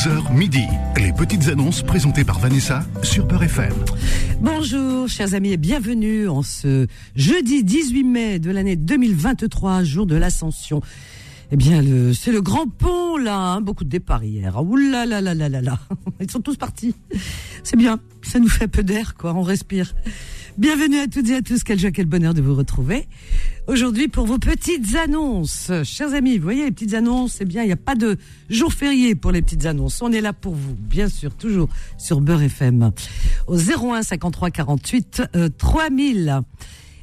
11h midi. Les petites annonces présentées par Vanessa sur Peur FM. Bonjour, chers amis, et bienvenue en ce jeudi 18 mai de l'année 2023, jour de l'Ascension. Eh bien, c'est le grand pont, là. hein, beaucoup de départs hier. Ouh là là là là là là. Ils sont tous partis. C'est bien. Ça nous fait un peu d'air, quoi. On respire. Bienvenue à toutes et à tous. Quel joie, quel bonheur de vous retrouver. Aujourd'hui, pour vos petites annonces. Chers amis, vous voyez, les petites annonces, c'est bien. Il n'y a pas de jour férié pour les petites annonces. On est là pour vous, bien sûr, toujours sur Beurre FM. Au 01 53 48 euh, 3000.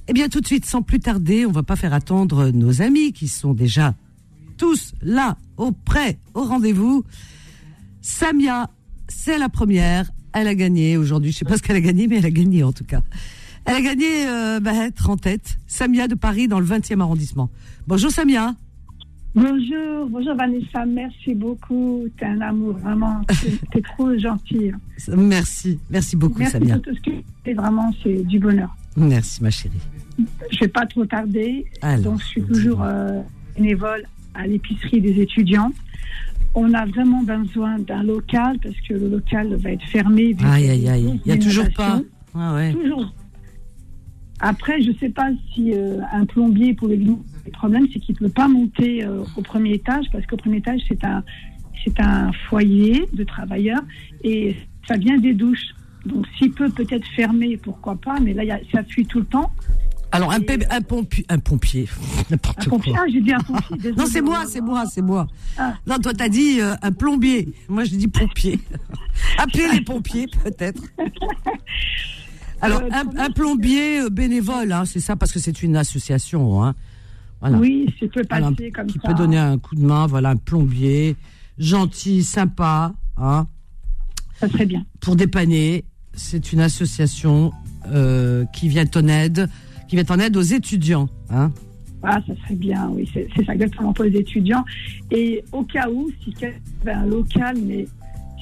Eh bien, tout de suite, sans plus tarder, on va pas faire attendre nos amis qui sont déjà tous là, au prêt, au rendez-vous. Samia, c'est la première. Elle a gagné aujourd'hui. Je sais pas ce qu'elle a gagné, mais elle a gagné en tout cas. Elle a gagné euh, bah, être en tête. Samia de Paris dans le 20e arrondissement. Bonjour Samia. Bonjour, bonjour Vanessa, merci beaucoup. T'es un amour, vraiment. T'es trop gentil. Merci, merci beaucoup Merci Samia. pour tout ce que vraiment, c'est du bonheur. Merci ma chérie. Je vais pas trop tarder. Alors, donc, je suis toujours euh, bénévole à l'épicerie des étudiants. On a vraiment besoin d'un local parce que le local va être fermé. Aïe aïe aïe. Il y a toujours pas. Ah ouais. Toujours. Après, je sais pas si euh, un plombier pouvait venir. Le problème, c'est qu'il ne peut pas monter euh, au premier étage parce qu'au premier étage, c'est un, c'est un foyer de travailleurs et ça vient des douches. Donc, s'il peut peut-être fermer, pourquoi pas, mais là, il y a- ça fuit tout le temps. Alors un, un pompier, un pompier, Un n'importe pompier, quoi. ah, j'ai dit un pompier. désolé. Non, c'est moi, c'est moi, c'est moi. Ah. Non, toi, t'as dit euh, un plombier. Moi, je dis pompier. Appelez les pompiers, peut-être. Alors, Euh, un, un plombier euh, bénévole, hein, c'est ça, parce que c'est une association. Hein. Voilà. Oui, ça peut Alors, passer comme qui ça. peut donner un coup de main, voilà, un plombier, gentil, sympa, hein, Ça serait bien. pour dépanner. C'est une association euh, qui vient en aide, qui vient en aide aux étudiants. Hein. Ah, ça serait bien, oui, c'est c'est ça exactement pour les étudiants. Et au cas où, si quelqu'un avait un local, mais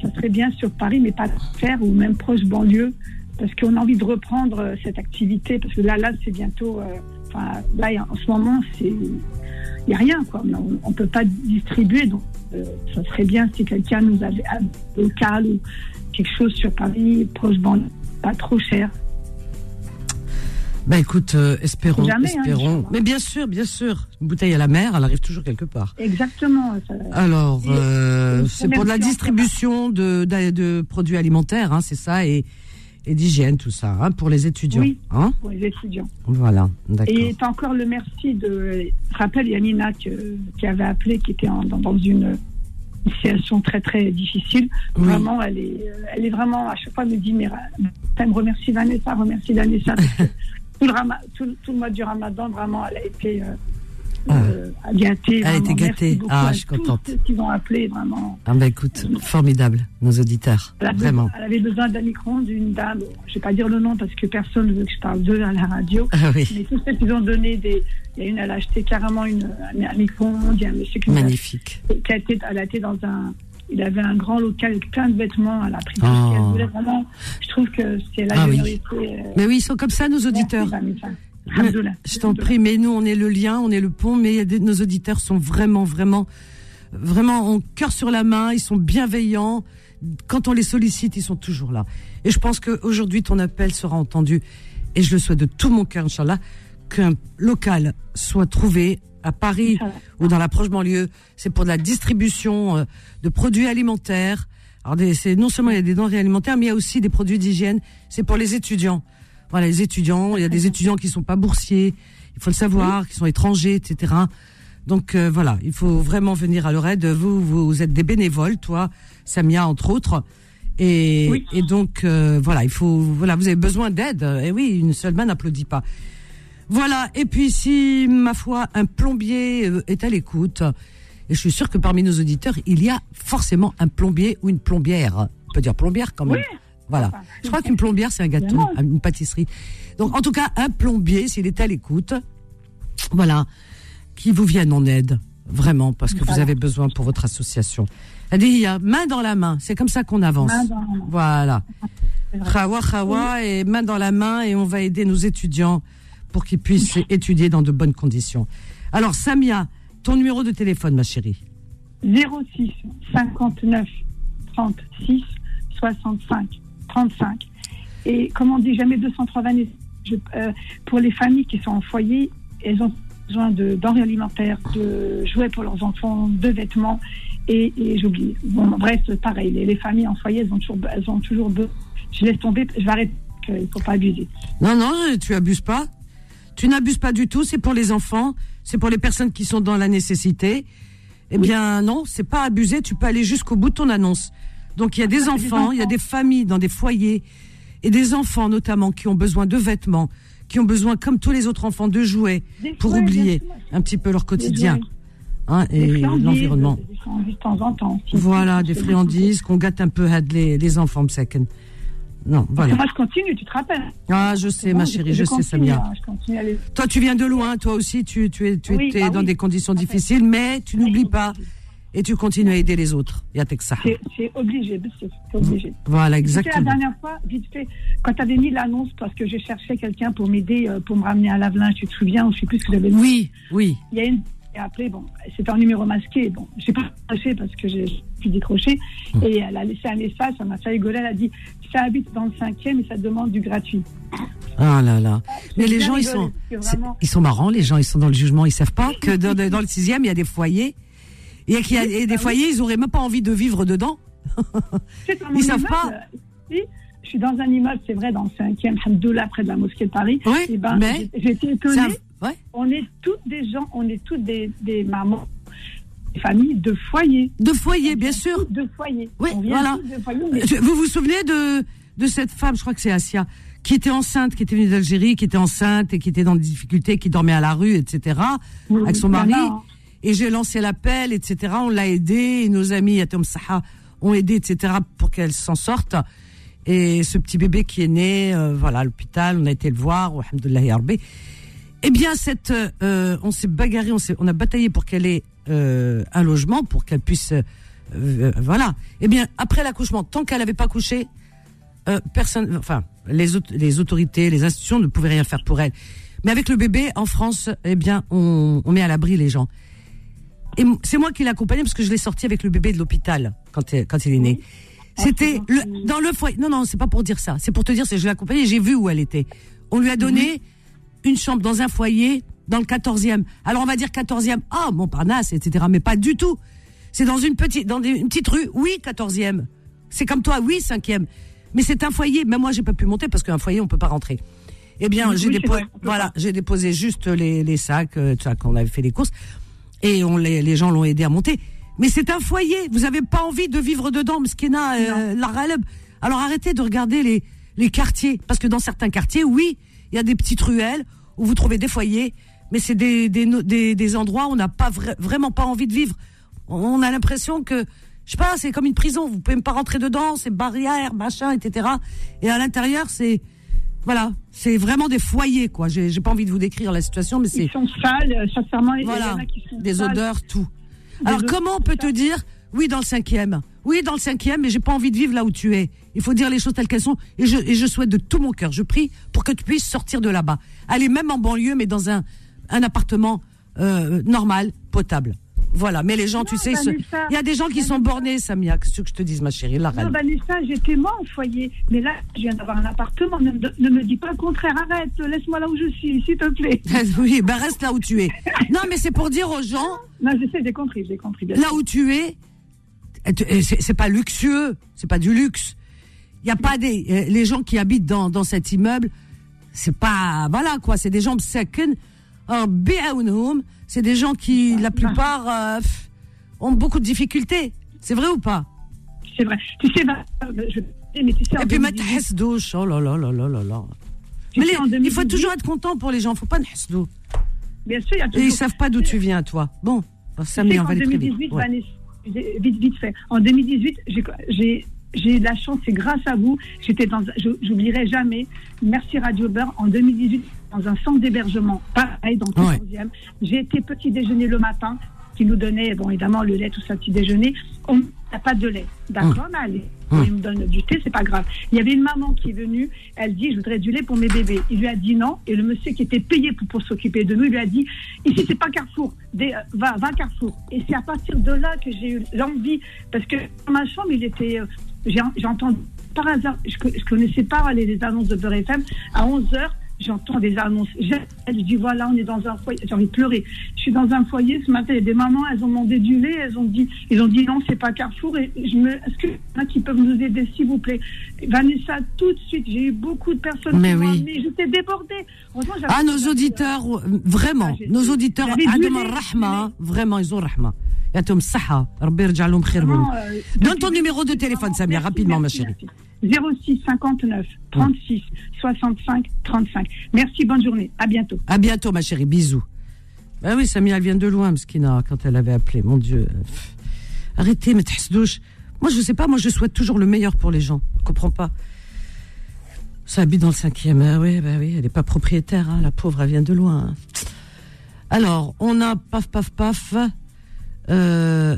ça serait bien sur Paris, mais pas faire ou même proche banlieue, parce qu'on a envie de reprendre euh, cette activité, parce que là, là, c'est bientôt, euh, enfin, là, en ce moment, c'est, il n'y a rien, quoi. On ne peut pas distribuer, donc euh, ça serait bien si quelqu'un nous avait un local ou quelque chose sur Paris, proche banlieue, pas trop cher. Ben écoute, euh, espérons, Jamais, hein, espérons. Inch'Allah. Mais bien sûr, bien sûr. Une bouteille à la mer, elle arrive toujours quelque part. Exactement. ça- Alors, euh, c'est pour de la distribution de, de, de produits alimentaires, hein, c'est ça, et, et d'hygiène, tout ça, hein, pour les étudiants. Oui. Hein pour les étudiants. voilà, d'accord. Et encore le merci de. Je rappelle, Yamina que- qui avait appelé, qui était en- dans, dans une situation très très difficile. Oui. Vraiment, elle est, elle est vraiment à chaque fois elle me dit mais me remercie Vanessa, remercie Vanessa. tout, le tout, tout le mois du Ramadan, vraiment, elle a été euh, Ah. euh, gâtée. Elle a été gâtée. Ah, à je suis contente. ceux qui ont appelé, vraiment. Ah ben écoute, formidable, nos auditeurs, Elle vraiment. elle avait besoin d'un micro d'une dame. Je vais pas dire le nom parce que personne ne veut que je parle d'eux à la radio. Ah oui, Mais tous ceux qui ont donné des. Il y a une, elle a acheté carrément une, un, micro-ondes. Il y a un monsieur qui, magnifique. qui a été, elle a été dans un. Il avait un grand local avec plein de vêtements. Elle a pris tout Oh. Vraiment, je trouve que c'est la Ah oui. euh, Mais oui, ils sont comme ça, nos auditeurs. merci, Je t'en prie, mais nous, on est le lien, on est le pont, mais nos auditeurs sont vraiment, vraiment, vraiment en cœur sur la main, ils sont bienveillants. Quand on les sollicite, ils sont toujours là. Et je pense qu'aujourd'hui, ton appel sera entendu. Et je le souhaite de tout mon cœur, Inch'Allah, qu'un local soit trouvé à Paris ou dans la proche banlieue. C'est pour de la distribution euh, de produits alimentaires. Alors, c'est non seulement il y a des denrées alimentaires, mais il y a aussi des produits d'hygiène. C'est pour les étudiants. Voilà, les étudiants. Il y a des étudiants qui sont pas boursiers. Il faut le savoir, qui sont étrangers, etc. Donc euh, voilà, il faut vraiment venir à leur aide. Vous, vous, êtes des bénévoles, toi, Samia entre autres. Et, Oui. et donc euh, voilà, il faut voilà, vous avez besoin d'aide. Et oui, une seule main n'applaudit pas. Voilà. Et puis si ma foi, un plombier euh, est à l'écoute, et je suis sûre que parmi nos auditeurs, il y a forcément un plombier ou une plombière. On peut dire plombière quand même. Voilà. Enfin, Je crois qu'une plombière, c'est un gâteau, une pâtisserie. Donc, en tout cas, un plombier, s'il est à l'écoute, voilà, qui vous vienne en aide, vraiment, parce que vous avez besoin pour votre association. Elle dit, il y a main dans la main, c'est comme ça qu'on avance. Main dans la main. Voilà. Khawa, khawa, et main dans la main, et on va aider nos étudiants pour qu'ils puissent étudier dans de bonnes conditions. Alors, Samia, ton numéro de téléphone, ma chérie. 06 59 66 65 35. Et comme on dit, jamais 203 années. Je- euh, pour les familles qui sont en foyer, elles ont besoin de denrées alimentaires, de jouets pour leurs enfants, de vêtements. Et, et j'oublie. Bon, bref, pareil, les, les familles en foyer, elles ont toujours, elles ont toujours besoin. Je laisse tomber, je vais arrêter, il ne faut pas abuser. Non, non, tu abuses pas. Tu n'abuses pas du tout. C'est pour les enfants. C'est pour les personnes qui sont dans la nécessité. Eh bien, non, c'est pas abuser. Tu peux aller jusqu'au bout de ton annonce. Donc, il y a des Ah, enfants, il y a des familles dans des foyers et des enfants notamment qui ont besoin de vêtements, qui ont besoin, comme tous les autres enfants, de jouets pour oublier un petit peu leur quotidien hein, et l'environnement. Des friandises de temps en temps. aussi. Voilà, des friandises qu'on gâte un peu had les, les enfants, msaken. Non, voilà. Moi, je continue, tu te rappelles Ah, je sais, ma chérie, je, sais, continue, Samia. hein, à aller. Toi, tu viens de loin, toi aussi, tu, tu, es, tu Oui, étais bah dans oui. des conditions à fait. difficiles, mais tu n'oublies pas et tu continues à aider les autres. Il y a que ça. C'est obligé, c'est obligé. Voilà, sais, la exactement. dernière fois, vite fait, quand tu avais mis l'annonce, parce que je cherchais quelqu'un pour m'aider, euh, pour me ramener à lave-linge, tu te souviens, ou je sais plus ce que j'avais mis. Oui, oui. Il y a une qui a appelé, bon, c'était un numéro masqué, bon, j'ai pas décroché parce que j'ai pu décrocher, Hum. et elle a laissé un message, ça m'a fait rigoler, elle a dit, ça habite dans le cinquième et ça demande du gratuit. Ah là là. Mais les gens, ils sont, vraiment- ils sont marrants, les gens, ils sont dans le jugement, ils savent pas que dans, dans le sixième, il y a des foyers. Et qu'il y a et des foyers, ils auraient même pas envie de vivre dedans. Ils mon savent immeuble, pas. si, je suis dans un immeuble, c'est vrai, dans le cinquième, Hamdoullah, près de la mosquée de Paris. Oui, Eh ben, mais été étonnée. Ouais. On est toutes des gens, on est toutes des, des mamans, des familles de foyers. De foyers, bien sûr. De foyers. Oui, on vient voilà. de mais Vous vous souvenez de, de cette femme, je crois que c'est Asia, qui était enceinte, qui était venue d'Algérie, qui était enceinte et qui était dans des difficultés, qui dormait à la rue, etc., avec son mari. hein. Et j'ai lancé l'appel, etc. On l'a aidée, et nos amis à Tom Saha ont aidé, etc., pour qu'elle s'en sorte. Et ce petit bébé qui est né, euh, voilà, à l'hôpital, on a été le voir. Eh bien, cette, euh, on s'est bagarré, on, on a bataillé pour qu'elle ait euh, un logement, pour qu'elle puisse, voilà. Eh bien, après l'accouchement, tant qu'elle n'avait pas couché, personne, enfin, les, aut- les autorités, les institutions ne pouvaient rien faire pour elle. Mais avec le bébé, en France, eh bien, on met à l'abri les gens. Et c'est moi qui l'ai accompagné parce que je l'ai sorti avec le bébé de l'hôpital quand, il- quand il est né. C'était le, gentil. dans le foyer. Non, non, c'est pas pour dire ça. C'est pour te dire, c'est je l'ai accompagnée j'ai vu où elle était. On lui a donné une chambre dans un foyer dans le 14e. Alors on va dire 14e. Ah, Montparnasse, etc. Mais pas du tout. C'est dans une petite, dans des- une petite rue. Oui, 14e. C'est comme toi, oui, 5e. Mais c'est un foyer. Même moi, j'ai pas pu monter parce qu'un foyer, on peut pas rentrer. Eh bien, Oui, j'ai oui, déposé, voilà, j'ai déposé juste les, les sacs, euh, quand on avait fait les courses. Et on les, les gens l'ont aidé à monter. Mais c'est un foyer. Vous avez pas envie de vivre dedans, Mskina, euh, la. Alors arrêtez de regarder les, les quartiers. Parce que dans certains quartiers, oui, il y a des petites ruelles où vous trouvez des foyers. Mais c'est des, des, des, des endroits où on n'a pas vra- vraiment pas envie de vivre. On a l'impression que, je sais pas, c'est comme une prison. Vous pouvez même pas rentrer dedans, c'est barrières, machin, etc. Et à l'intérieur, c'est, voilà, c'est vraiment des foyers, quoi. J'ai j'ai pas envie de vous décrire la situation, mais c'est, ils sont sales, euh, sincèrement. voilà, qui sont des sales. odeurs, tout. Des Alors odeurs, comment on peut te dire oui dans le cinquième, oui dans le cinquième, mais j'ai pas envie de vivre là où tu es. Il faut dire les choses telles qu'elles sont et je, et je souhaite de tout mon cœur, je prie pour que tu puisses sortir de là-bas, aller même en banlieue, mais dans un un appartement euh, normal, potable. Voilà, mais les gens, tu sais, se- Vanessa, il y a des gens qui sont bornés, Samia. Qu'est-ce que je te dise, ma chérie, la Non. Vanessa, j'étais moi au foyer. Mais là, je viens d'avoir un appartement. Ne, me- ne me dis pas le contraire. Arrête, laisse-moi là où je suis, s'il te plaît. oui, ben reste là où tu es. Non, mais c'est pour dire aux gens, Non, je sais, j'ai compris, j'ai compris. bien là où tu es, tu- et c'est pas luxueux, c'est pas du luxe. Il y a pas des les gens qui habitent dans dans cet immeuble, c'est pas voilà quoi, c'est des gens second, c'est des gens qui la plupart euh, ont beaucoup de difficultés. C'est vrai ou pas? C'est vrai. Tu sais, va- je, mais tu sais, en Et puis ma 2018, tahess douche, oh là là là là là là. tu Mais sais, les- en il faut 2018, toujours être content pour les gens, faut pas douche. Bien sûr, il y a Et toujours. ils savent pas d'où tu viens toi. Bon, ça très vite. 2018, Ouais. Vanessa, j'ai- vite, vite fait. En 2018, j'ai- j'ai la chance, c'est grâce à vous. J'étais dans, j'oublierai jamais. Merci Radio Beurre. En 2018, dans un centre d'hébergement, pareil, dans le Ouais. 14e. J'ai été petit déjeuner le matin. qui nous donnait, bon, évidemment, le lait, tout ça, petit déjeuner. On n'a pas de lait. D'accord, mais allez, Hum. il me donne du thé, c'est pas grave. Il y avait une maman qui est venue, elle dit, je voudrais du lait pour mes bébés. Il lui a dit non, et le monsieur qui était payé pour, pour s'occuper de nous, il lui a dit, ici, c'est pas Carrefour, Des- euh, va, va Carrefour. Et c'est à partir de là que j'ai eu l'envie, parce que dans ma chambre, il était, euh, j'ai entendu, par hasard, je, je connaissais pas les, les annonces de Beurre FM, à 11 heures, j'entends des annonces. Je dis voilà, on est dans un foyer. J'ai envie de pleurer. Je suis dans un foyer ce matin. Il y a des mamans, elles ont demandé du lait. Elles ont dit, ils ont dit non, c'est pas Carrefour. Et je me, est-ce qu'il y en a qui peuvent nous aider, s'il vous plaît? Vanessa, tout de suite, j'ai eu beaucoup de personnes. Mais qui oui. Mais j'étais débordée. Ah, nos auditeurs, vraiment, ah, nos auditeurs, Rahma, hein, vraiment, ils ont Rahma. يعطيهم الصحة ربي يرجع لهم خير Vraiment, منهم. euh, Donne ton numéro de téléphone, Samia, Merci, rapidement, ma merci, chérie. merci. 06 59 36 65 35. Merci, bonne journée. À bientôt. À bientôt, ma chérie. Bisous. Ben oui, Samia, elle vient de loin, Mskina, quand elle avait appelé. Mon Dieu. Pff. Arrêtez, mais douche. Moi, je sais pas, moi, je souhaite toujours le meilleur pour les gens. Je comprends pas. Ça habite dans le cinquième. Ah oui, bah oui, elle n'est pas propriétaire, hein. la pauvre, elle vient de loin. hein. Alors, on a paf, paf, paf. Euh,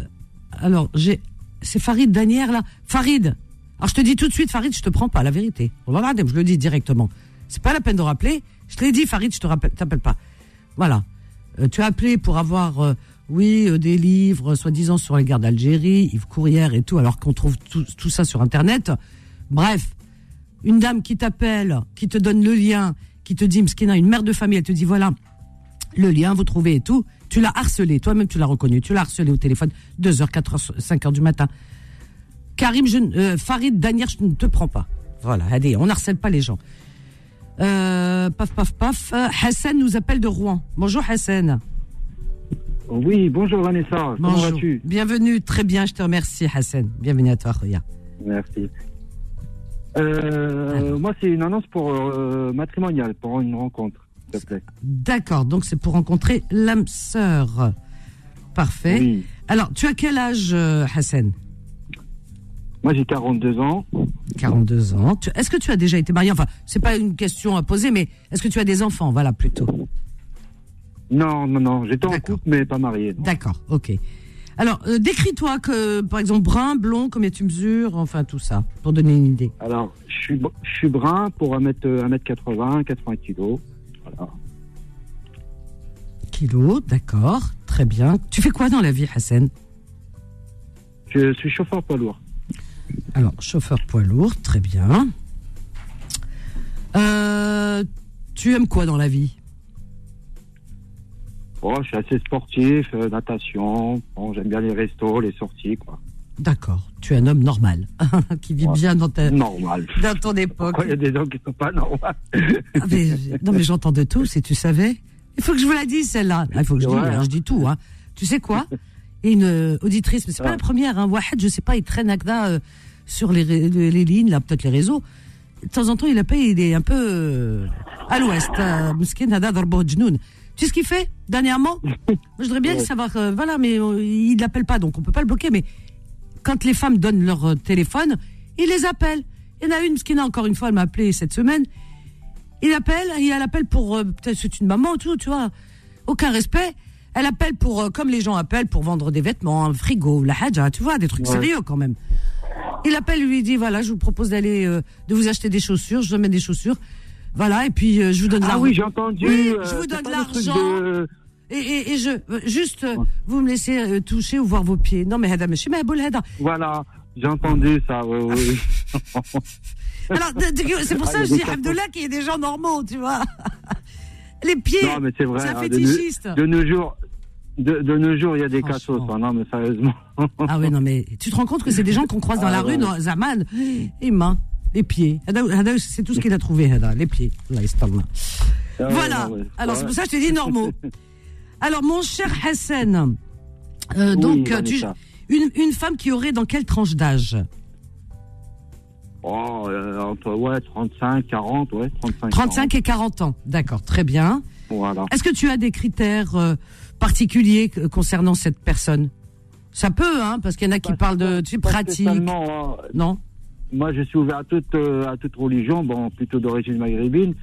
alors, j'ai. C'est Farid Danière, là. Farid. Alors, je te dis tout de suite, Farid, je te prends pas, la vérité. Je le dis directement. C'est pas la peine de rappeler. Je te l'ai dit, Farid, je te rappelle, t'appelle pas. Voilà. Euh, tu as appelé pour avoir, euh, oui, des livres, soi-disant, sur les guerres d'Algérie, Yves Courrière et tout, alors qu'on trouve tout, tout ça sur Internet. Bref, une dame qui t'appelle, qui te donne le lien, qui te dit, Mskina, une mère de famille, elle te dit, voilà, le lien, vous trouvez et tout. Tu l'as harcelé, toi-même tu l'as reconnu, tu l'as harcelé au téléphone, 2h, 4h, 5h du matin. Karim, je, ne- euh, Farid Daniel, je ne te prends pas. Voilà, allez, on harcèle pas les gens. Euh, paf, paf, paf. Euh, Hassan nous appelle de Rouen. Bonjour Hassan. Oui, bonjour Vanessa, comment Bonjour. vas-tu? Bienvenue, très bien, je te remercie Hassan. Bienvenue à toi, Khoya. Merci. Moi, c'est une annonce pour euh, matrimonial, pour une rencontre, s'il te plaît. D'accord, donc c'est pour rencontrer l'âme sœur. Parfait. Oui. Alors, tu as quel âge, euh, Hassan? Moi, j'ai 42 ans. 42 ans. Est-ce que tu as déjà été marié? Enfin, c'est pas une question à poser, mais est-ce que tu as des enfants? Voilà, plutôt. Non, non, non, j'étais en couple, mais pas marié. D'accord, ok. Alors, euh, décris-toi que, par exemple, brun, blond, combien tu mesures, enfin tout ça, pour donner une idée. Alors, je suis, br- je suis brun pour 1m, 1m80, 80 kilos. Voilà. Kilo, d'accord, très bien. Tu fais quoi dans la vie, Hassan? Je suis chauffeur poids lourd. Alors, chauffeur poids lourd, très bien. Euh, tu aimes quoi dans la vie? Bon, je suis assez sportif, euh, natation. Bon, j'aime bien les restos, les sorties, quoi. D'accord, tu es un homme normal, qui vit Ouais. bien dans, ta, Normal. dans ton époque. Pourquoi il y a des gens qui sont pas normaux Ah, mais- non, mais j'entends de tout, si tu savais. Il faut que je vous la dise, celle-là. Ah, Il faut que je dise, Ouais. alors je dis tout. Hein. Tu sais quoi? Une euh, auditrice, mais c'est pas Ah. la première. Hein. Wahed, je sais pas, il traîne Agda euh, sur les, ré- les, les lignes, là, peut-être les réseaux. De temps en temps, il appelle, il est un peu euh, à l'ouest. Tu sais ce qu'il fait dernièrement? Je voudrais bien Ouais. savoir. voilà, mais il l'appelle pas, donc on peut pas le bloquer. Mais quand les femmes donnent leur euh, téléphone, il les appelle. Il y en a une, Mskina, encore une fois, elle m'a appelé cette semaine. Il appelle, elle appelle pour euh, peut-être c'est une maman ou tout, tu vois. Aucun respect. Elle appelle pour euh, comme les gens appellent pour vendre des vêtements, un frigo, la hadja, tu vois, des trucs Ouais. sérieux quand même. Il appelle, lui dit voilà, je vous propose d'aller euh, de vous acheter des chaussures, je vous amène des chaussures. Voilà, et puis je vous donne Ah l'argent. oui, j'ai entendu. Oui, je vous donne l'argent. de- et, je, euh, juste, euh, vous me laissez euh, toucher ou voir vos pieds. Non, mais Hada Meshim, hein. Voilà, j'ai entendu ça, oui, oui. Alors, c'est pour ah, ça que je dis Abdullah qu'il y a des gens normaux, tu vois. Les pieds, c'est un hein, fétichiste. De, nos jours, de, de, nos jours, il y a des cassos, hein, non, mais sérieusement. ah oui, non, mais tu te rends compte que c'est des gens qu'on croise dans ah la rue, Zaman, les mains, les pieds. C'est tout ce qu'il a trouvé, Hada, les pieds. Là, ah, voilà. Ouais, ouais, Alors, c'est pour ça que je t'ai dit normaux. Alors, mon cher Hassan, euh, donc, Oui, euh, tu- une, une femme qui aurait dans quelle tranche d'âge? Oh, euh, entre, ouais, 35, 40, ouais, 35. 35 et 40 ans. D'accord, très bien. 40, Voilà. Est-ce que tu as des critères euh, particuliers concernant cette personne? Ça peut, hein, parce qu'il y en a qui Pas- parlent de tu sais, Pas pratique. spécialement, hein. Non? Moi, je suis ouvert à toute, à toute religion, bon, plutôt d'origine maghrébine,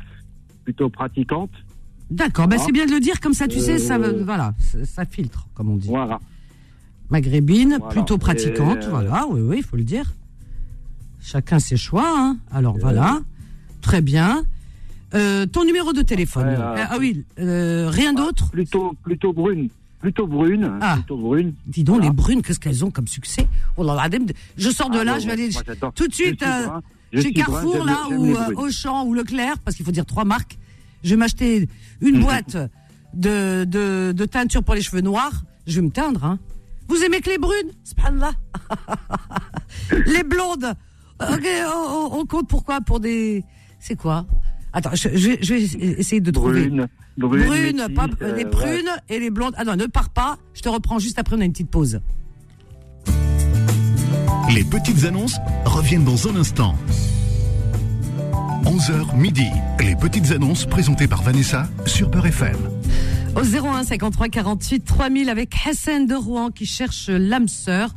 plutôt pratiquante. D'accord, ben Ah. c'est bien de le dire, comme ça tu sais, ça, Euh, voilà, ça, filtre, comme on dit. Voilà. Maghrébine, Voilà. plutôt pratiquante, euh, voilà, oui, oui, il faut le dire. Chacun ses choix, hein. Alors voilà, très bien. Euh, ton numéro de téléphone. Euh, Euh, ah oui, euh, rien d'autre Plutôt, plutôt brune. Plutôt brune. Ah. Plutôt brune. Dis donc, Voilà. les brunes, qu'est-ce qu'elles ont comme succès Oh là là, je sors de Ah, là, non, je vais aller moi, tout de suite euh, chez brun, Carrefour, là, ou euh. Auchan, ou Leclerc, parce qu'il faut dire trois marques. Je vais m'acheter une Mhm. boîte de, de, de teinture pour les cheveux noirs. Je vais me teindre, hein. Vous aimez que les brunes? Subhanallah. les blondes. Ok, on, compte pourquoi Pour des... C'est quoi? Attends, je, je vais- je vais essayer de trouver. Brune. Brune. Pas, euh, les ouais. prunes et les blondes. Ah non, ne pars pas. Je te reprends juste après, on a une petite pause. Les petites annonces reviennent dans un instant. 11h midi. Les petites annonces présentées par Vanessa sur Peur FM. Au 01 53 48 3000 avec Hassan de Rouen qui cherche l'âme sœur.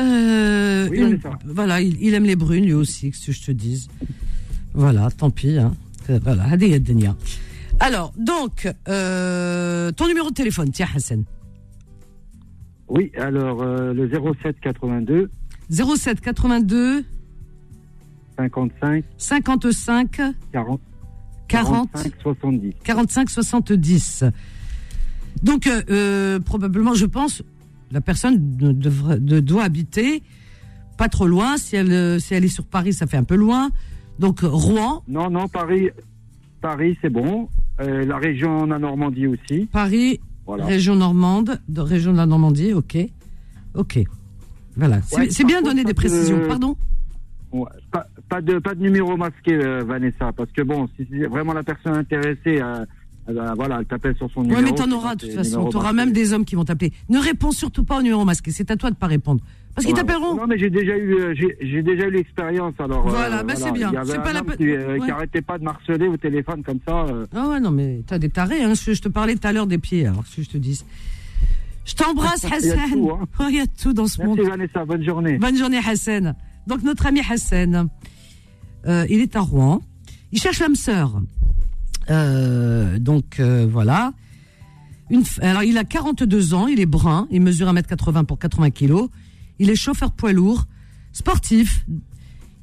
Euh, Oui, une- Vanessa. voilà, il, il aime les brunes lui aussi, que je te dise. Voilà, tant pis. Hein. Euh, Voilà. Alors, donc, euh, ton numéro de téléphone, tiens Hassan. Oui, alors euh, le 07 82 07 82 55 55 40 40 45 70. 45 70. Donc euh, euh, probablement, je pense, la personne ne devrait, de- doit habiter pas trop loin. Si elle, euh, si elle est sur Paris, ça fait un peu loin. Donc Rouen, Non, non, Paris, Paris c'est bon. Euh, la région la Normandie aussi. Paris, Voilà. région normande, de région de la Normandie, ok, ok. Voilà, c'est Ouais, c'est par bien donner des de- précisions. Pardon? Ouais, pas de pas de numéro masqué, euh, Vanessa, parce que bon, si c'est vraiment la personne intéressée, euh, eh ben, voilà, elle t'appelle sur son Oui, numéro. mais t'en auras de toute façon. T'auras même des hommes qui vont t'appeler. Ne réponds surtout pas au numéro masqué. C'est à toi de pas répondre. Parce qu'ils Ouais. t'appelleront. Non, mais j'ai déjà eu, euh, j'ai j'ai déjà eu l'expérience. Alors euh, Voilà, bah, c'est bien. Il y avait C'est un pas la peine- qui, euh, qui arrêtait pas de marceler au téléphone comme ça. euh. Ah ouais, non, mais t'as des tarés, hein. Je, je te parlais tout à l'heure des pieds, alors que je te dis. Je t'embrasse, Il y Hassan. tout, hein. Oh, Il y a tout dans ce monde. Merci Vanessa, bonne journée. Bonne journée, Hassan. Donc, notre ami Hassan, euh, il est à Rouen. Il cherche l'âme sœur. Euh, donc, euh, voilà. Alors, il a 42 ans, il est brun, il mesure 1m80 pour 80 kilos. Il est chauffeur poids lourd, sportif.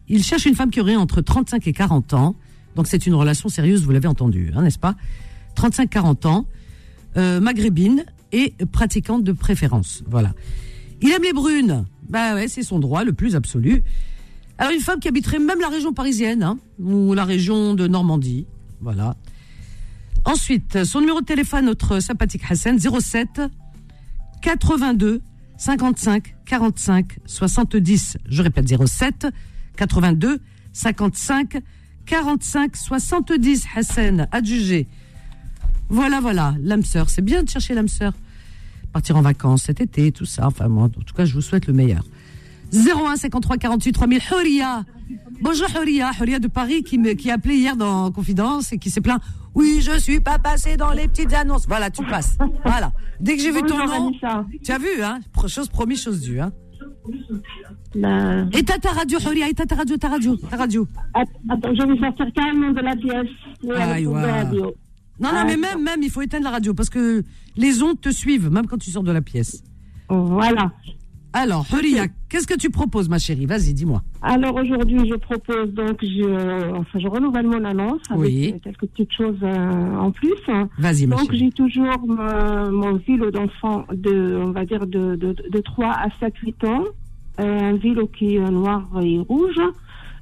Il cherche une femme qui aurait entre 35 et 40 ans. Donc, c'est une relation sérieuse, vous l'avez entendu, hein, n'est-ce pas? 35-40 ans, maghrébine et pratiquante de préférence. Voilà. Il aime les brunes. Bah ouais, c'est son droit le plus absolu. Alors une femme qui habiterait même la région parisienne, hein, ou la région de Normandie. Voilà. Ensuite, son numéro de téléphone, notre sympathique Hassan, 07 82 55 45 70. Je répète, 07 82 55 45 70. Hassan, adjugé. Voilà, voilà, l'âme sœur. C'est bien de chercher l'âme sœur. Partir en vacances cet été, tout ça. Enfin, moi, en tout cas, je vous souhaite le meilleur. 01 53 48 3000. Huria. Bonjour Huria. Huria de Paris qui, me, qui a appelé hier dans Confidence et qui s'est plaint. Oui, je suis pas passé dans les petites annonces. Voilà, tu passes. Voilà. Dès que j'ai vu ton nom, tu as vu, hein Chose promise, chose due, hein Et t'as ta radio, Huria, et t'as ta radio, ta radio, ta radio. att- Attends, je vais sortir carrément de la pièce. Avec mon ouais. radio. Non, non, Ah, mais même, même, il faut éteindre la radio parce que les ondes te suivent, même quand tu sors de la pièce. Voilà. Alors, Huria, qu'est-ce que tu proposes, ma chérie? Vas-y, dis-moi. Alors aujourd'hui, je propose donc, je, enfin, je renouvelle mon annonce avec Oui. quelques petites choses euh, en plus. Vas-y, ma Donc j'ai toujours mon, mon vélo d'enfant de, on va dire de, de, de 3 à 7, 8 ans. Euh, un vélo qui est noir et rouge.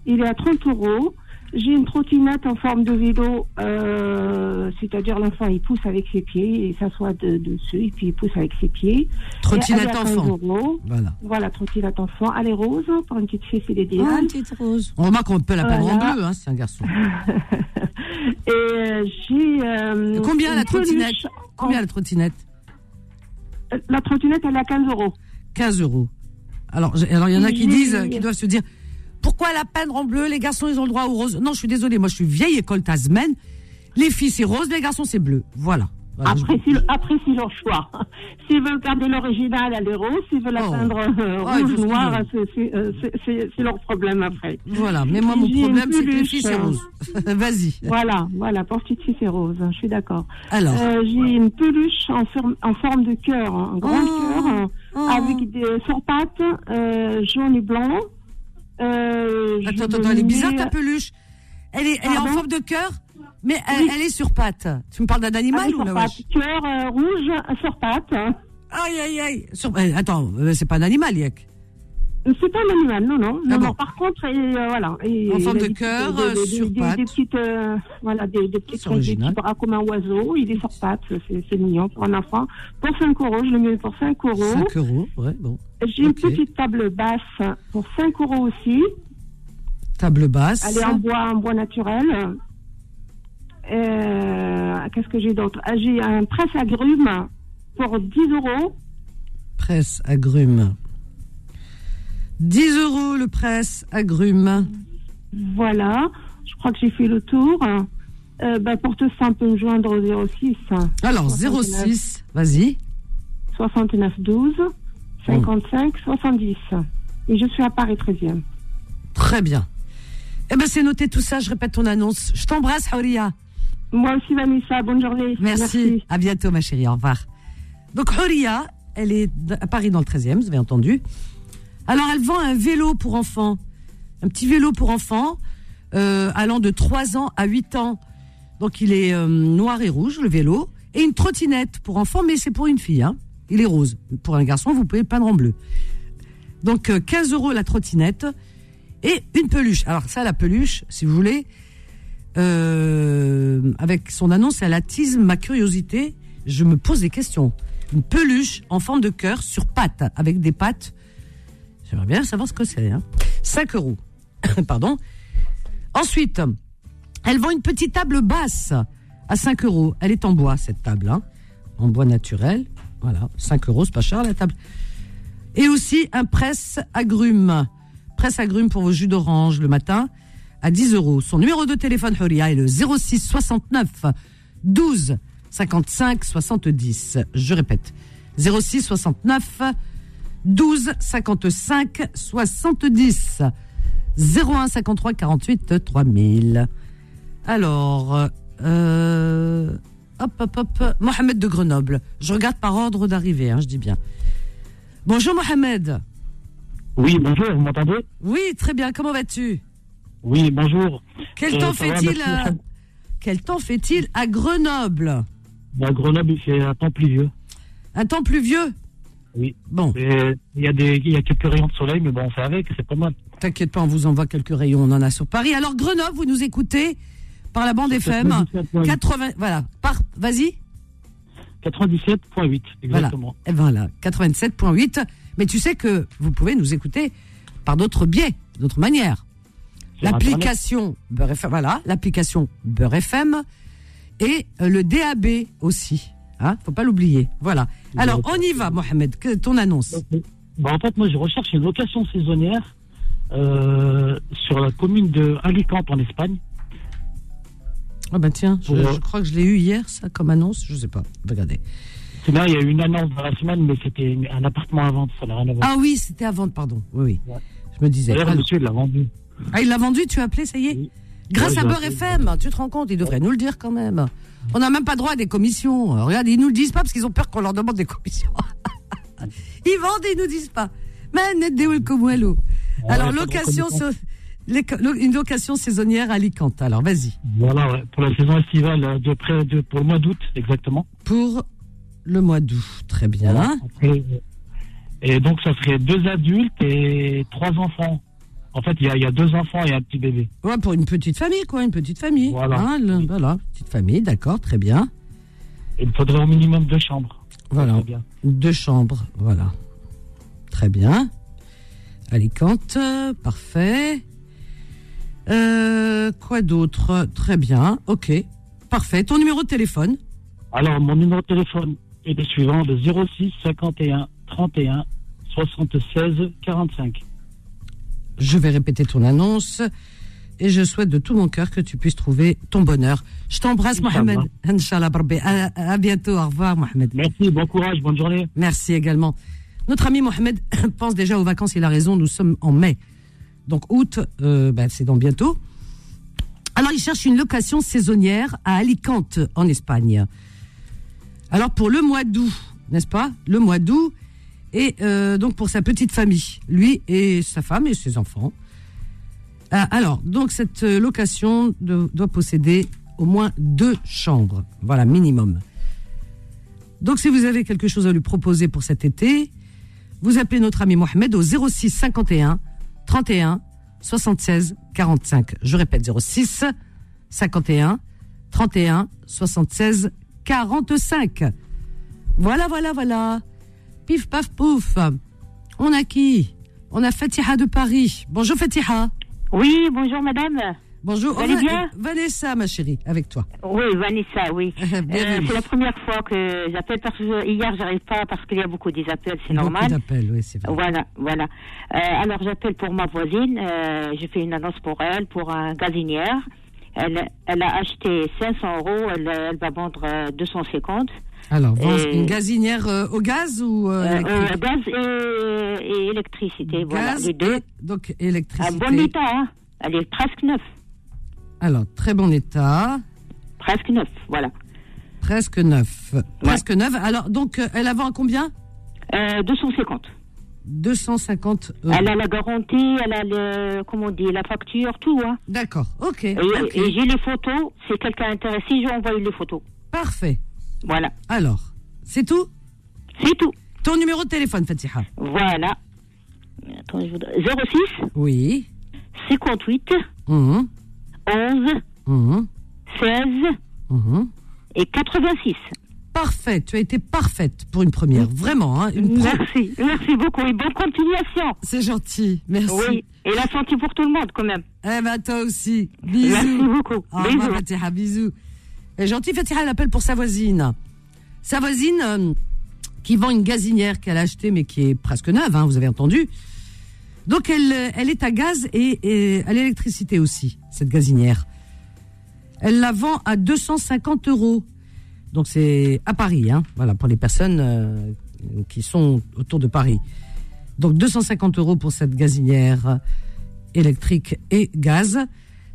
Il est à 30 euros. J'ai une trottinette en forme de vélo, euh, c'est-à-dire l'enfant il pousse avec ses pieds, il s'assoit de- dessus et puis il pousse avec ses pieds. Et Trottinette est à 15 enfant. Voilà. Voilà, trottinette enfant. Elle est rose, pour une petite fille c'est Ah, l'idéal. une petite rose. On remarque qu'on peut la Voilà. en bleu, hein, c'est un garçon. Et euh, j'ai... euh, Combien la trottinette? Combien en- la trottinette? La trottinette, elle est à 15 euros. 15 euros. Alors, j'ai- alors il y en a qui disent, qui doivent se dire, pourquoi la peindre en bleu Les garçons, ils ont le droit au rose? Non, je suis désolée, moi, je suis vieille école Tasman. Les filles, c'est rose, les garçons, c'est bleu. Voilà. Voilà, après, c'est leur choix. S'ils veulent garder l'original, elle est rose. S'ils veulent la Oh. peindre euh, faut rouge, ce qu'ils noir, veulent. c'est- c'est euh, c'est- leur problème après. Voilà, mais moi, mon problème, c'est que les filles, c'est hein. rose. Vas-y. Voilà, voilà, pour petite fille, c'est rose. Je suis d'accord. Alors. Euh, J'ai une peluche en, forme- en forme de cœur, un grand Oh. cœur, euh, Oh. avec des sur pattes, euh, jaune et blanc. Euh, Attends, attends, le attends, elle est bizarre ta peluche. Elle est, elle est en Pardon forme de cœur, mais elle, Oui. elle est sur pattes. Tu me parles d'un animal avec ou wesh Cœur euh, rouge euh, sur pattes. Aïe, aïe, aïe. Sur- euh, attends, c'est pas un animal, Yek. C'est pas un animal, non, non. Ah non, bon. non, par contre, et, euh, voilà. Et, En il forme a de cœur, sur des, pattes. Des petites, euh, voilà, des, des petites des petits bras comme un oiseau. Il est sur pattes, c'est mignon pour un enfant. Pour 5 euros, je le mets pour 5 euros. 5 euros, ouais, bon. J'ai une petite table basse pour 5 euros aussi. Table basse. Elle est en bois, en bois naturel. Euh, Qu'est-ce que j'ai d'autre? Ah, J'ai un presse agrumes pour 10 euros. Presse agrumes. 10 euros le presse agrumes. Voilà. Je crois que j'ai fait le tour. Euh, bah, pour tout ça, on peut me joindre au 06 Alors, 69. 06, vas-y. 69 12 55 70. Et je suis à Paris 13e. Très bien. Eh ben, c'est noté tout ça, je répète ton annonce. Je t'embrasse, Houria. Moi aussi, Vanessa. Bonne journée. Merci. À bientôt, ma chérie. Au revoir. Donc, Houria, elle est à Paris dans le 13e, vous avez entendu. Alors, elle vend un vélo pour enfants. Un petit vélo pour enfants, euh, allant de 3 ans à 8 ans. Donc, il est euh, noir et rouge, le vélo. Et une trottinette pour enfants, mais c'est pour une fille. Hein. Il est rose. Pour un garçon, vous pouvez le peindre en bleu. Donc, euh, 15 euros la trottinette. Et une peluche. Alors, ça, la peluche, si vous voulez, euh, avec son annonce, elle attise ma curiosité. Je me pose des questions. Une peluche en forme de cœur sur pattes, avec des pattes. J'aimerais bien savoir ce que c'est. Hein. 5 euros. Pardon. Ensuite, elle vend une petite table basse à 5 euros. Elle est en bois, cette table. Hein. En bois naturel. Voilà. 5 euros, c'est pas cher la table. Et aussi un presse agrumes. Presse agrumes pour vos jus d'orange le matin à 10 euros. Son numéro de téléphone Huria est le 06 69 12 55 70. Je répète, 06 69 12 55 70. 01 53 48 3000. Alors, euh, hop, hop, hop, Mohamed de Grenoble. Je regarde par ordre d'arrivée, hein, je dis bien. Bonjour Mohamed. Oui, bonjour, vous m'entendez? Oui, très bien. Comment vas-tu? Oui, bonjour. Quel Euh, temps fait-il à... Quel temps fait-il à Grenoble? À Grenoble, il fait un temps pluvieux. Un temps pluvieux? Oui. Bon, Il y, a des, il y a quelques rayons de soleil, mais bon, on fait avec, c'est pas mal. t'inquiète pas, on vous envoie quelques rayons, on en a sur Paris. Alors Grenoble, vous nous écoutez par la bande FM 97.8. 80 voilà, par vas-y. 97.8, exactement. Et voilà, 87.8, mais tu sais que vous pouvez nous écouter par d'autres biais, d'autres manières. L'application Beurre FM, voilà, l'application Beurre FM et euh, le DAB aussi. Hein, faut pas l'oublier. Voilà. Alors, on y va, Mohamed. Que- Ton annonce. Bah, en fait, moi, je recherche une location saisonnière euh, sur la commune de Alicante, en Espagne. Ah bah tiens, je, Pour- je crois que je l'ai eu hier, ça, comme annonce. Je sais pas. Regardez. Là, il y a eu une annonce dans la semaine, mais c'était un appartement à vendre, ça n'a rien à voir. Ah oui, c'était à vendre, pardon. Oui, oui. Ouais. Je me disais. D'ailleurs, le monsieur, il l'a vendu. Ah, il l'a vendu, tu as appelé, ça y est Oui. Grâce Ouais, à Beurre. FM, tu te rends compte, ils devraient nous le dire quand même. On n'a même pas droit à des commissions. Regarde, ils nous le disent pas parce qu'ils ont peur qu'on leur demande des commissions. ils vendent et ils nous disent pas. Alors, location, une location saisonnière à Alicante. Alors, vas-y. Voilà, pour la saison estivale, euh, de près de, pour le mois d'août, exactement. Pour le mois d'août. Très bien. Voilà. Euh, et donc, ça serait deux adultes et trois enfants. En fait, il y a, il y a deux enfants et un petit bébé. Ouais, pour une petite famille, quoi, une petite famille. Voilà. Hein, le- Oui. voilà, petite famille, d'accord, très bien. Il me faudrait au minimum deux chambres. Voilà, bien. deux chambres, voilà. Très bien. Alicante, parfait. Euh, quoi d'autre? Très bien, ok. Parfait. Ton numéro de téléphone? Alors, mon numéro de téléphone est le suivant, le 06 51 31 76 45. Je vais répéter ton annonce. Et je souhaite de tout mon cœur que tu puisses trouver ton bonheur. Je t'embrasse. Mohamed. Inch'Allah. À, à bientôt. Au revoir, Mohamed. Merci, bon courage, bonne journée. Merci également. Notre ami Mohamed pense déjà aux vacances, il a raison, nous sommes en mai. Donc août, euh, ben, c'est dans bientôt. Alors il cherche une location saisonnière à Alicante, en Espagne. Alors pour le mois d'août, n'est-ce pas? Le mois d'août, et euh, donc pour sa petite famille, lui et sa femme et ses enfants. Ah, alors, donc cette euh, location doit posséder au moins deux chambres, voilà, minimum. Donc si vous avez quelque chose à lui proposer pour cet été, vous appelez notre ami Mohamed au 06 51 31 76 45. Je répète 06 51 31 76 45. Voilà, voilà, voilà. Pif, paf, pouf. On a qui? On a Fatiha de Paris. Bonjour Fatiha. Oui, bonjour madame. Bonjour. Vous allez bien? Vanessa, ma chérie, avec toi. Oui, Vanessa, oui. Euh, c'est la première fois que j'appelle parce que hier j'arrive pas parce qu'il y a beaucoup des appels, c'est Beaucoup normal. d'appels, oui, c'est vrai. Voilà, voilà. Euh, alors j'appelle pour ma voisine. Euh, je fais une annonce pour elle, pour un gazinière. Elle, elle a acheté 500 euros. Elle, elle va vendre euh, 250. Alors, Et- une gazinière euh, au gaz ou euh, Euh, gaz et, et électricité, voilà, les deux. et donc Un électricité. bon état, hein. Elle est presque neuve. Alors, très bon état, Presque neuve, voilà. presque neuf. Presque neuf. Alors, donc, elle a vend à combien? Euh, 250. 250 euros. Elle a la garantie, elle a le, comment on dit, la facture, tout. Hein. D'accord, ok. Et, ok. et j'ai les photos. Si quelqu'un est intéressé, j'ai envoyé les photos. Parfait. Voilà. Alors, c'est tout C'est tout. Ton numéro de téléphone, Fatiha Voilà. Attends, je voudrais- 06 Oui. 58 Mhm, 11 mhm, 16 mhm. et 86. Parfait, tu as été parfaite pour une première. Vraiment, hein, une Merci. Merci beaucoup et bonne continuation. C'est gentil, merci. Oui. Et la santé pour tout le monde quand même. Eh ben, toi aussi. Bisous. Merci beaucoup. Au revoir, Bisous. Fatiha, bisous. Et gentil, Fatiha, elle appelle pour sa voisine. Sa voisine euh, qui vend une gazinière qu'elle a achetée, mais qui est presque neuve, hein, vous avez entendu. Donc, elle, euh, elle est à gaz et, et à l'électricité aussi, cette gazinière. Elle la vend à 250 euros. Donc, c'est à Paris, hein, voilà, pour les personnes euh, qui sont autour de Paris. Donc, 250 euros pour cette gazinière électrique et gaz.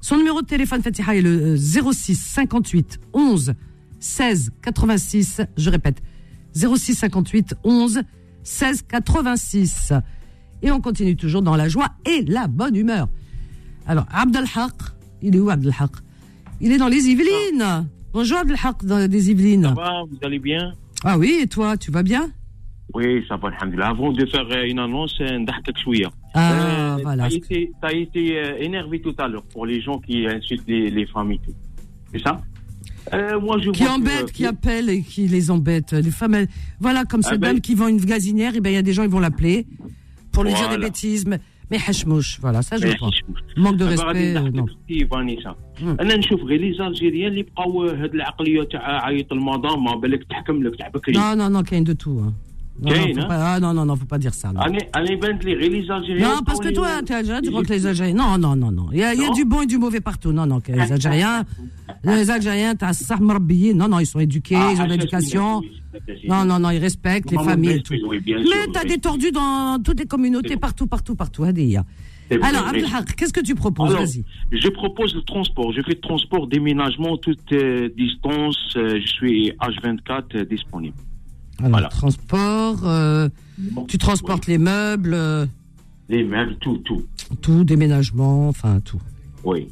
Son numéro de téléphone, Fatiha, est le euh, 06 58 11 16 86. Je répète, 06 58 11 16 86. Et on continue toujours dans la joie et la bonne humeur. Alors, Abdelhaq, il est où Abdelhaq Il est dans les Yvelines. Bonjour Abdelhaq, dans les Yvelines. Ça va, vous allez bien? Ah oui, et toi, tu vas bien? Oui, ça va, alhamdoulilah. Avant de faire euh, une annonce, euh, نضحكك شوية. Ah, Euh, voilà. T'as été, t'as été euh, énervé tout à l'heure pour les gens qui insultent les, les femmes et tout. C'est ça Euh, Moi, je Qui vois que, embêtent, euh, qui appellent et qui les embêtent. Les femmes, elles- voilà, comme Ah cette ben- dame qui vend une gazinière, et ben il y a des gens, ils vont l'appeler pour lui dire des Voilà. bêtises. Mais, mais hachmouche, voilà, ça je veux Mais pas. حشمش. Manque de أنا respect, غادي euh, نضحكك non. في فانيسا مم. انا نشوف غير لي زالجيريان اللي بقاو هاد العقليه تاع عيط المدام ما بالك تحكم لك تاع بكري Non, non, non, qu'il y a non, non, hein ah, non, non, non, faut pas dire ça. Non. Allez, les Algériens. Non, parce que toi, tu as tu crois que les Algériens. Non, non, non, non. Il y, a, du bon et du mauvais partout. Non, non, les Algériens, les Algériens, t'as Sahmarbié. Non, non, ils sont éduqués, ah, ils ont l'éducation. Non, non, non, ils respectent les familles. Et tout. Oui, Mais t'as des tordus dans toutes les communautés, partout, partout, partout. Hein, allez, alors, Abdelhak, qu'est-ce que tu proposes? Alors, Je propose le transport. Je fais transport, déménagement, toute euh, distance. Euh, je suis H24 euh, disponible. Alors, voilà. transport, euh, tu transportes les meubles, euh, Les meubles, tout, tout. tout, déménagement, enfin tout. Oui.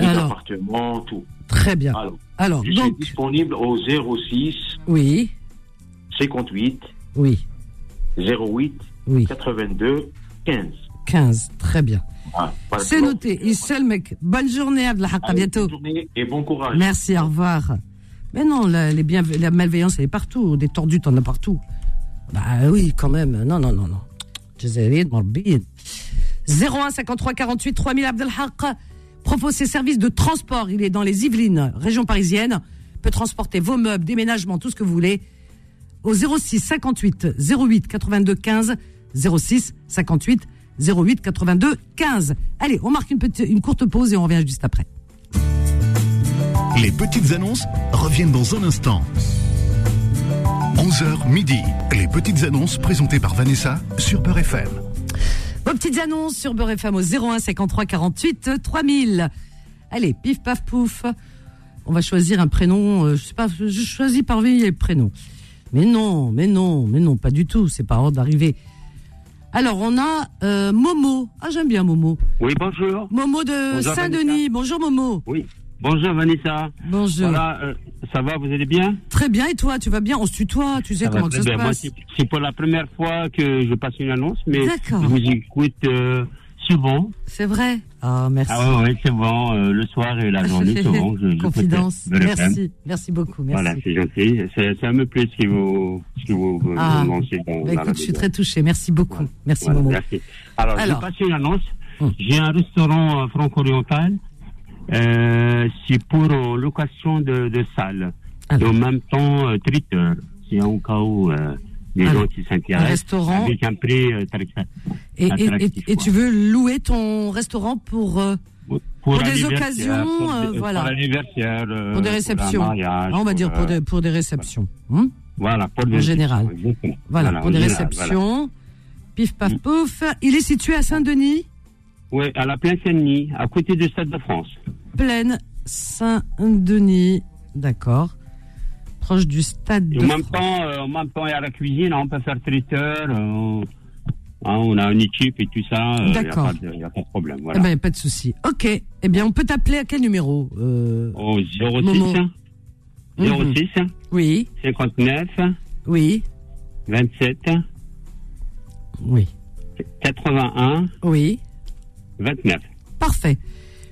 Les Alors, appartements, tout. très bien. Alors, Alors, je donc, suis disponible au 06 oui, 58 oui, 08 oui, 82 15. 15, très bien. C'est noté. Issel, mec. Bonne journée, Abdelhaq, à bientôt. bonne journée Et bon courage. Merci, au revoir. Mais non, la, les bienve- la malveillance, elle est partout. Des tordus, t'en as partout. Bah oui, quand même. Non, non, non, non. Jazaïd, Morbid. 01 53 48 3000 Abdelhaq propose ses services de transport. Il est dans les Yvelines, région parisienne. Peut transporter vos meubles, déménagements, tout ce que vous voulez. Au 06 58 08 82 15 06 58 08 82 15. Allez, on marque une, petite, une courte pause et on revient juste après. Les petites annonces reviennent dans un instant. 11h midi. Les petites annonces présentées par Vanessa sur Peur FM. Vos petites annonces sur Beurre FM au 01 53 48 3000. Allez, pif paf pouf. On va choisir un prénom. euh, je sais pas, je choisis parmi les prénoms. Mais non, mais non, mais non, pas du tout. C'est pas ordre d'arriver. Alors, on a euh, Momo. Ah, j'aime bien Momo. Oui, bonjour. Momo de Saint-Denis. Bonjour Momo. Oui. Bonjour Vanessa. Bonjour. Voilà, euh, ça va, vous allez bien? Très bien. Et toi, tu vas bien? On se tutoie. Tu sais Ça va comment que ça se bien. Passe c'est pour la première fois que je passe une annonce, mais D'accord. je vous écoute euh, souvent. C'est vrai. Ah, merci. Ah ouais, ouais, c'est bon. euh, le soir et la journée, souvent. Je, Confidence. Merci. Merci beaucoup. Merci. Voilà, c'est gentil. C'est- Ça me plaît ce que vous, ce que vous, vous Ah. lancez dans, Bah, dans la écoute, je suis très touchée. Merci beaucoup. Merci Voilà, Momo. Merci. Alors, Alors. je passe une annonce. Hum. J'ai un restaurant euh, franco-oriental. Euh, c'est pour euh, location de, de salles. Et en même temps, euh, traiteur. C'est en cas où euh, les gens qui s'intéressent. un restaurant. Avec un prix euh, très, Et, et, et, tu veux louer ton restaurant pour, euh, pour des occasions, pour, euh, des- voilà. Pour l'anniversaire. euh, pour des un réceptions. mariage, Ah, on va dire pour euh, des, pour des réceptions. Hein Voilà, pour des en général. exactement. Voilà, pour des général, réceptions. Pif paf pouf. Il est situé à Saint-Denis, voilà. Oui, à la plaine Saint-Denis, à côté du Stade de France. plaine Saint-Denis. D'accord. Proche du stade Et de en même France. temps, euh, en même temps, il y a la cuisine, on peut faire traiteur. euh, hein, on a une équipe et tout ça. euh, Il D'accord. n'y a, pas de- y a pas de problème. Eh Voilà. ben, pas de souci. Ok. Eh bien, on peut t'appeler à quel numéro Au 06 Momo. Mhm. 06 Oui, 59 oui, 27 oui, 81 oui. 29. Parfait.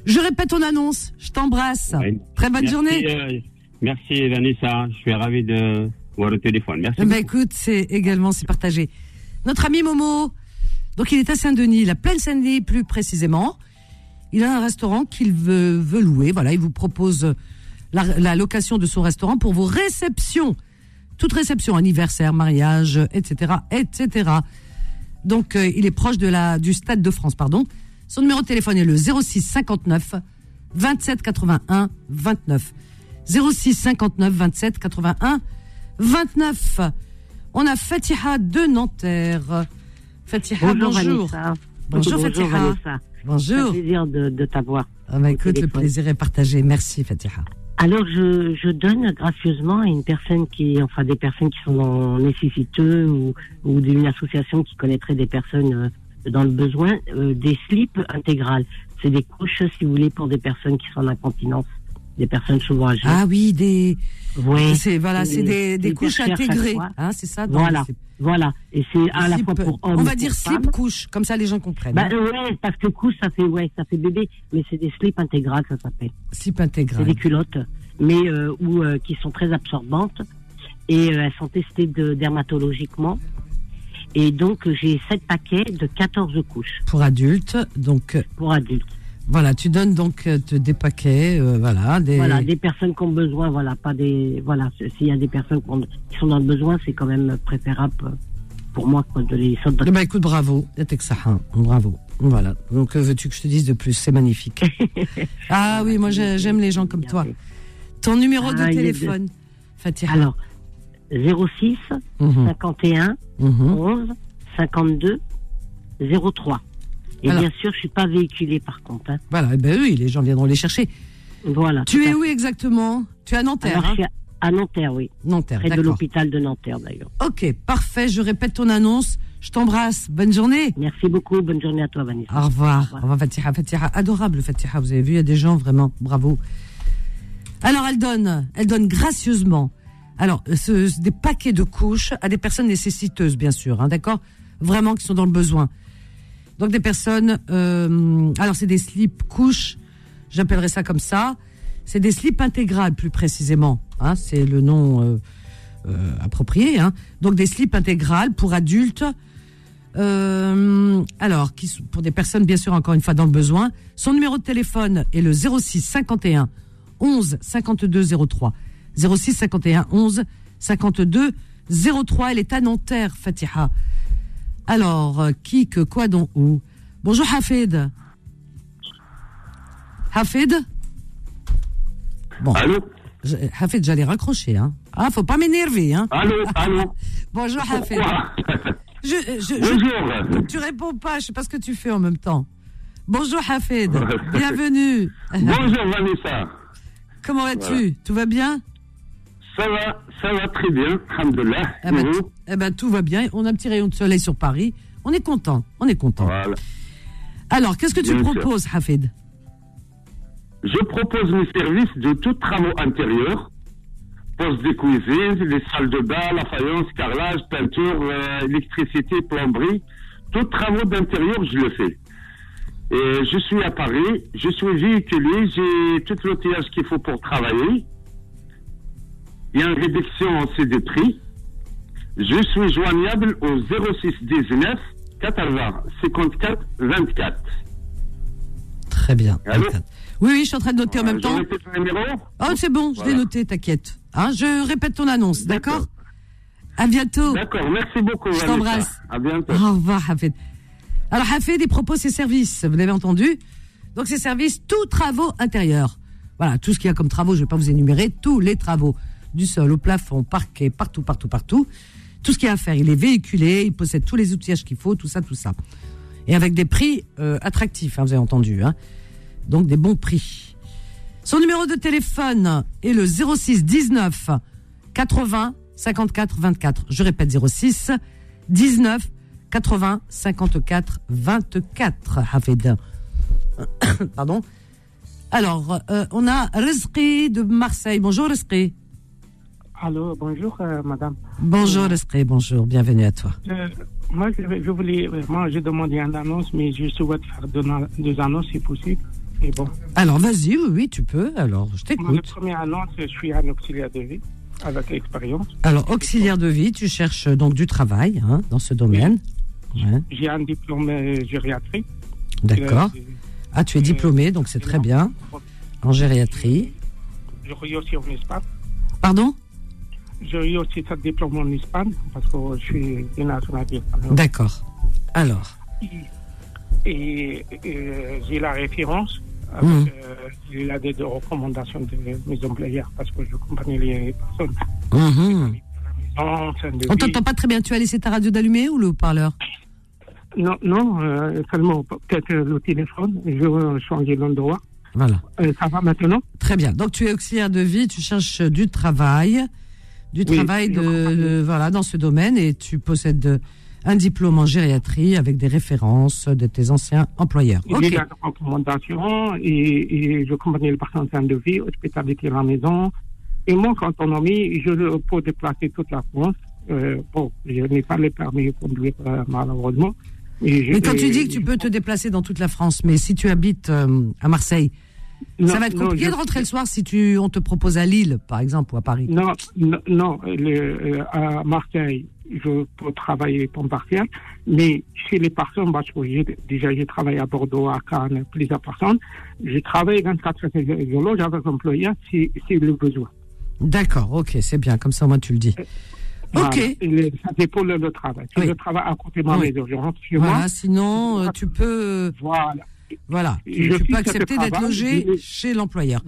Je répète ton annonce. Je t'embrasse. Très bonne Merci, journée. euh, merci Vanessa, je suis ravi de voir au téléphone. Merci. Beaucoup. écoute, c'est également c'est partagé. Notre ami Momo, donc il est à Saint-Denis, la plaine Saint-Denis plus précisément. Il a un restaurant qu'il veut, veut louer. Voilà, il vous propose la, la location de son restaurant pour vos réceptions, toute réception, anniversaire, mariage, etc., etc. Donc euh, il est proche de la du Stade de France, pardon. Son numéro de téléphone est le 06 59 27 81 29. 06 59 27 81 29. On a Fatiha de Nanterre. Fatiha, bonjour. Vanessa. Bonjour, Fatiha. Vanessa. Bonjour. C'est un plaisir de, de t'avoir. Ah bah écoute, le plaisir est partagé. Merci Fatiha. Alors, je, je donne gracieusement à une personne qui, enfin, des personnes qui sont ou, ou d'une association qui connaîtrait des personnes euh, dans le besoin, euh, des slips intégrales. C'est des couches, si vous voulez, pour des personnes qui sont en incontinence, des personnes souvent âgées. Ah oui, des. Ouais. C'est voilà, c'est des, des Des couches intégrées. Hein, c'est ça. Voilà, les voilà. Et c'est à la fois pour hommes. On va dire slip couche, comme ça les gens comprennent. Bah hein. ouais, parce que couche, ça fait ouais, ça fait bébé, mais c'est des slips intégrales, ça s'appelle. Slip C'est intégral. des culottes, mais euh, ou euh, qui sont très absorbantes et euh, elles sont testées de, dermatologiquement. Et donc j'ai sept paquets de 14 couches Pour adultes, donc euh, pour adultes. voilà, tu donnes donc euh, des paquets, euh, voilà, des. Voilà, des personnes qui ont besoin, voilà, pas des, voilà, s'il y a des personnes qui, ont- qui sont dans le besoin, c'est quand même préférable pour moi quoi, de les sortir. Eh ben écoute, bravo, Saha, bravo. Voilà. Donc que veux-tu que je te dise de plus? C'est magnifique. ah oui, moi j'ai- j'aime les gens comme toi. Ton numéro de Ah, de- téléphone, Fatiha. Alors 06 Mhm. 51 Mhm. 11 52 03. Et Alors. bien sûr, je suis pas véhiculée par contre. hein. Voilà, eh ben oui, les gens viendront les chercher. Voilà. Tu es où exactement? Tu es à Nanterre. Alors, je hein? suis à- Nanterre, oui. Nanterre, Près de l'hôpital de Nanterre, d'ailleurs. Ok, parfait. Je répète ton annonce. Je t'embrasse. Bonne journée. Merci beaucoup. Bonne journée à toi, Vanessa. Au revoir. Au revoir, Fatiha. Fatiha, adorable, Fatiha. Vous avez vu, il y a des gens vraiment, bravo. Alors, elle donne, elle donne gracieusement. Alors, ce, des paquets de couches à des personnes nécessiteuses, bien sûr, hein, d'accord Vraiment qui sont dans le besoin. Donc, des personnes. euh, alors, c'est des slips couches. J'appellerais ça comme ça. C'est des slips intégrales, plus précisément. Hein, c'est le nom euh, euh, approprié. Hein. Donc, des slips intégrales pour adultes. Alors, qui, pour des personnes, bien sûr, encore une fois, dans le besoin. Son numéro de téléphone est le 06 51 11 52 03. 06 51 11 52 03. Elle est à Nanterre, Fatiha. Alors, euh, qui, que, quoi, dont, où? Bonjour Hafid. Hafid? Bon. Allô? Je- Hafid, j'allais raccrocher. Hein. Ah, faut pas m'énerver. Hein. Allô, allô? Bonjour Hafid. Pourquoi? Je, je, je- Bonjour. tu réponds pas, je sais pas ce que tu fais en même temps. Bonjour Hafid, bienvenue. Bonjour Vanessa. Comment vas-tu? Voilà. Tout va bien? Ça va, ça va très bien, alhamdoulilah. eh ben, eh ben, tout va bien. On a un petit rayon de soleil sur Paris. On est content. On est content. Voilà. Alors, qu'est-ce que tu Bien sûr. proposes, Hafid? Je propose mes services de tous travaux intérieurs. Poste de cuisine, les salles de bain, la faïence, carrelage, peinture, euh, électricité, plomberie. Tous travaux d'intérieur, je le fais. Et je suis à Paris, je suis véhiculé, j'ai tout l'outillage qu'il faut pour travailler. Il y a une réduction aussi des prix. Je suis joignable au 06 19 80 54 24. Très bien. Allô Oui, oui, je suis en train de noter en même Je temps. le numéro Oh, c'est bon, je l'ai noté, t'inquiète. Hein, je répète ton annonce, d'accord À bientôt. D'accord, merci beaucoup. Je t'embrasse. À bientôt. Au revoir, Hafid. Alors, Hafid, il propose ses services, vous l'avez entendu. Donc, ses services, tous travaux intérieurs. Voilà, tout ce qu'il y a comme travaux, je ne vais pas vous énumérer, tous les travaux, du sol au plafond, parquet, partout, partout, partout. Tout ce qu'il y a à faire, il est véhiculé, il possède tous les outillages qu'il faut, tout ça, tout ça. Et avec des prix euh, attractifs, hein, vous avez entendu. Hein. Donc, des bons prix. Son numéro de téléphone est le 06 19 80 54 24. Je répète 06 19 80 54 24. Hafid. Pardon. Alors, euh, on a Rizqi de Marseille. Bonjour Rizqi. Allô, bonjour euh, madame. Bonjour Rizqi, bonjour, bienvenue à toi. Euh, moi, je, je voulais, moi, j'ai demandé une annonce, mais je souhaite faire deux, annonces si possible. Et bon. Alors, vas-y, oui, oui, tu peux. Alors, je Moi, la t'écoute. première annonce, je suis un auxiliaire de vie avec l'expérience. Alors, auxiliaire de vie, tu cherches euh, donc du travail hein, dans ce domaine. Ouais, J'ai un diplôme euh, gériatrie. D'accord. Ah, tu es diplômé, donc c'est très bien. En gériatrie. Eu aussi en Espagne. Pardon? J'ai eu aussi ce diplôme en Espagne parce que je suis de nationalité espagnole. D'accord. Alors, Et euh, j'ai la référence. Avec, Mhm. euh, la des recommandations de mes employeurs parce que je accompagne les personnes. En fin de on t'entend pas très bien. Tu as laissé ta radio d'allumer ou le haut-parleur Non, non euh, seulement peut-être le téléphone. Je vais changer l'endroit. Voilà. Euh, ça va maintenant? Très bien. Donc tu es auxiliaire de vie, tu cherches du travail, du Oui, travail de, voilà dans ce domaine et tu possèdes de- un diplôme en gériatrie avec des références de tes anciens employeurs. Il Ok. y a des recommandations et, et je personnes en fin de vie, hospitalité à la maison. Et moi, en autonomie, je peux déplacer toute la France. Euh, bon, je n'ai pas le permis de conduire euh, malheureusement. Mais, quand tu dis que tu peux te déplacer dans toute la France, mais si tu habites euh, à Marseille, Non, ça va être non, compliqué je- de rentrer le soir si tu on te propose à Lille, par exemple, ou à Paris. Non, non, non, le- euh, à Marseille, je peux travailler temps partiel, mais chez les personnes, parce que déjà j'ai travaillé à Bordeaux, à Cannes, plusieurs personnes, je travaille 24 heures sur l'horloge avec l'employeur si, si le besoin. D'accord, ok, c'est bien, comme ça au moins tu le dis. Voilà. Ok. Le- ça dépend de le travail. Si Oui. je travaille à côté de moi, Oui. mais je rentre chez Voilà, moi, sinon euh, tu peux. Voilà. Voilà, Je tu, fais peux ce accepter d'être logé je- chez l'employeur.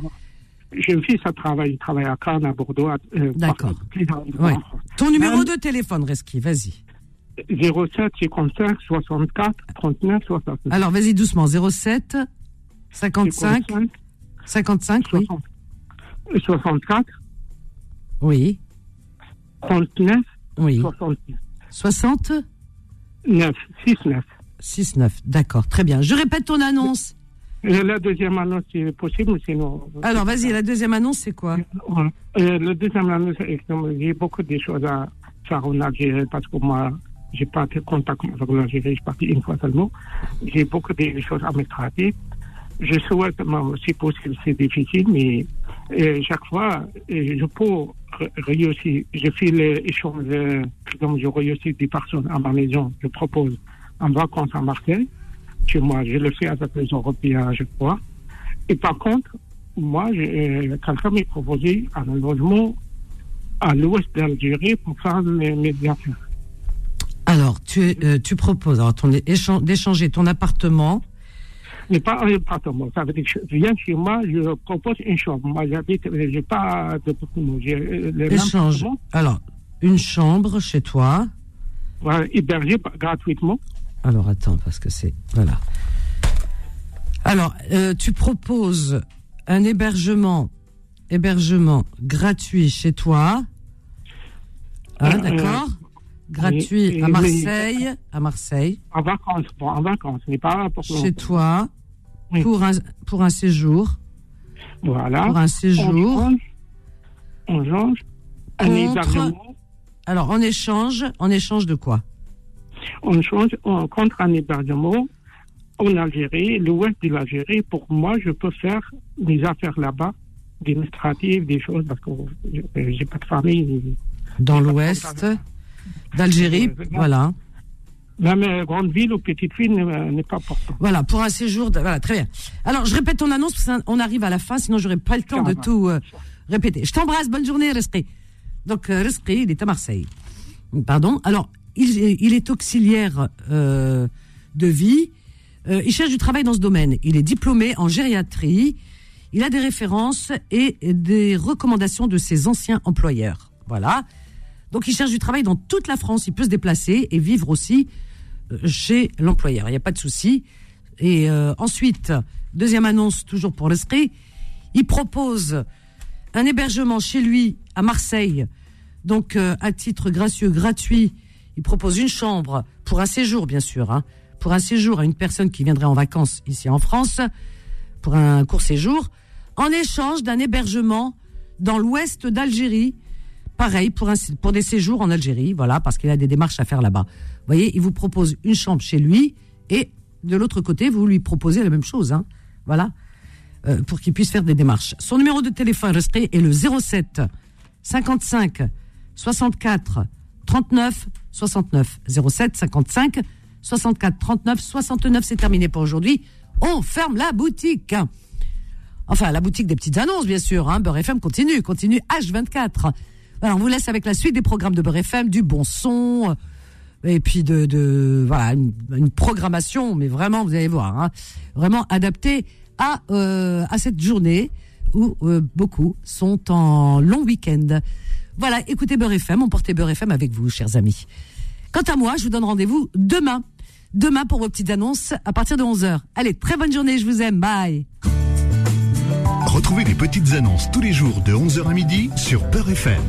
je fais ce travail, je travaille à Cannes, à Bordeaux, à, euh, D'accord. Ouais. Ton numéro Même de téléphone, Reski, vas-y. 07 55 64 39 69. Alors, vas-y doucement. 07 55 55, oui. 64 Oui. 39 Oui. 69. 60 9, 6, 9. 6 9. D'accord, très bien. Je répète ton annonce. Et la deuxième annonce, c'est possible, sinon. Alors, vas-y, la deuxième annonce, c'est quoi? Euh, la deuxième annonce, j'ai beaucoup de choses à faire en Algérie parce que moi, j'ai pas de contact avec l'Algérie, je suis parti une fois seulement. J'ai beaucoup de choses administratives. Je souhaite, moi, si possible, c'est difficile, mais euh, chaque fois, euh, je peux ré- réussir. Je fais l'échange, euh, exemple, je réussis des personnes à ma maison, je propose en vacances à Marseille. Chez moi, je le fais avec les Européens chaque fois. Et par contre, moi, euh, quelqu'un m'a proposé un logement à l'ouest d'Algérie pour faire mes, mes affaires. Alors, tu, euh, tu proposes alors, ton échan- d'échanger ton appartement. Mais pas un appartement. Ça veut dire que je viens chez moi, je propose une chambre. Moi, j'habite, euh, j'ai pas de beaucoup. J'ai euh, le même Échange. Alors, une chambre chez toi. Voilà, hébergé par- gratuitement. Alors, attends, parce que c'est. Voilà. Alors, euh, tu proposes un hébergement, hébergement gratuit chez toi. Hein, Euh, d'accord Gratuit à. Marseille. À Marseille. En vacances, bon, en vacances, mais pas pour Chez toi. Pour, un, pour un séjour. Voilà. Pour un séjour. On change, on change un Contre- hébergement. Alors, en échange, en échange de quoi? On change on, contre un hébergement en Algérie, l'ouest de l'Algérie. Pour moi, je peux faire des affaires là-bas, des administratives, des choses, parce que je- j'ai pas de famille. Dans l'ouest d'Algérie. Voilà. Même euh, grande ville ou petite ville n'est pas important. Voilà, pour un séjour. De... Voilà, très bien. Alors, je répète ton annonce, parce qu'on arrive à la fin, sinon j'aurais pas le temps de tout euh, répéter. Je t'embrasse, bonne journée, Rescrit. Donc, euh, Rescrit, il est à Marseille. Pardon. Alors, il, est- il est auxiliaire euh, de vie. Euh, il cherche du travail dans ce domaine. Il est diplômé en gériatrie. Il a des références et des recommandations de ses anciens employeurs. Voilà. Donc, il cherche du travail dans toute la France. Il peut se déplacer et vivre aussi euh, chez l'employeur. Il n'y a pas de souci. Et ensuite, deuxième annonce, toujours pour l'esprit, il propose un hébergement chez lui à Marseille, donc à titre gracieux, gratuit. Il propose une chambre pour un séjour, bien sûr, hein, pour un séjour à une personne qui viendrait en vacances ici en France, pour un court séjour, en échange d'un hébergement dans l'ouest d'Algérie, pareil pour, un, pour des séjours en Algérie, voilà, parce qu'il a des démarches à faire là-bas. Vous voyez, il vous propose une chambre chez lui et de l'autre côté, vous lui proposez la même chose, hein, voilà, euh, pour qu'il puisse faire des démarches. Son numéro de téléphone resté est le 07 55 64 39 69 07 55 64 39 69. C'est terminé pour aujourd'hui. On ferme la boutique. Enfin, la boutique des petites annonces, bien sûr. Hein. Beurre FM continue, continue H24. Alors, on vous laisse avec la suite des programmes de Beurre FM, du bon son, euh, et puis de, de voilà, une, programmation, mais vraiment, vous allez voir, hein, vraiment adaptée à, euh, à cette journée où euh, beaucoup sont en long week-end. Voilà, écoutez Beurre FM, on portait Beurre FM avec vous, chers amis. Quant à moi, je vous donne rendez-vous demain. Demain pour vos petites annonces à partir de 11h. Allez, très bonne journée, je vous aime, bye. Retrouvez les petites annonces tous les jours de 11h à midi sur Peur FM.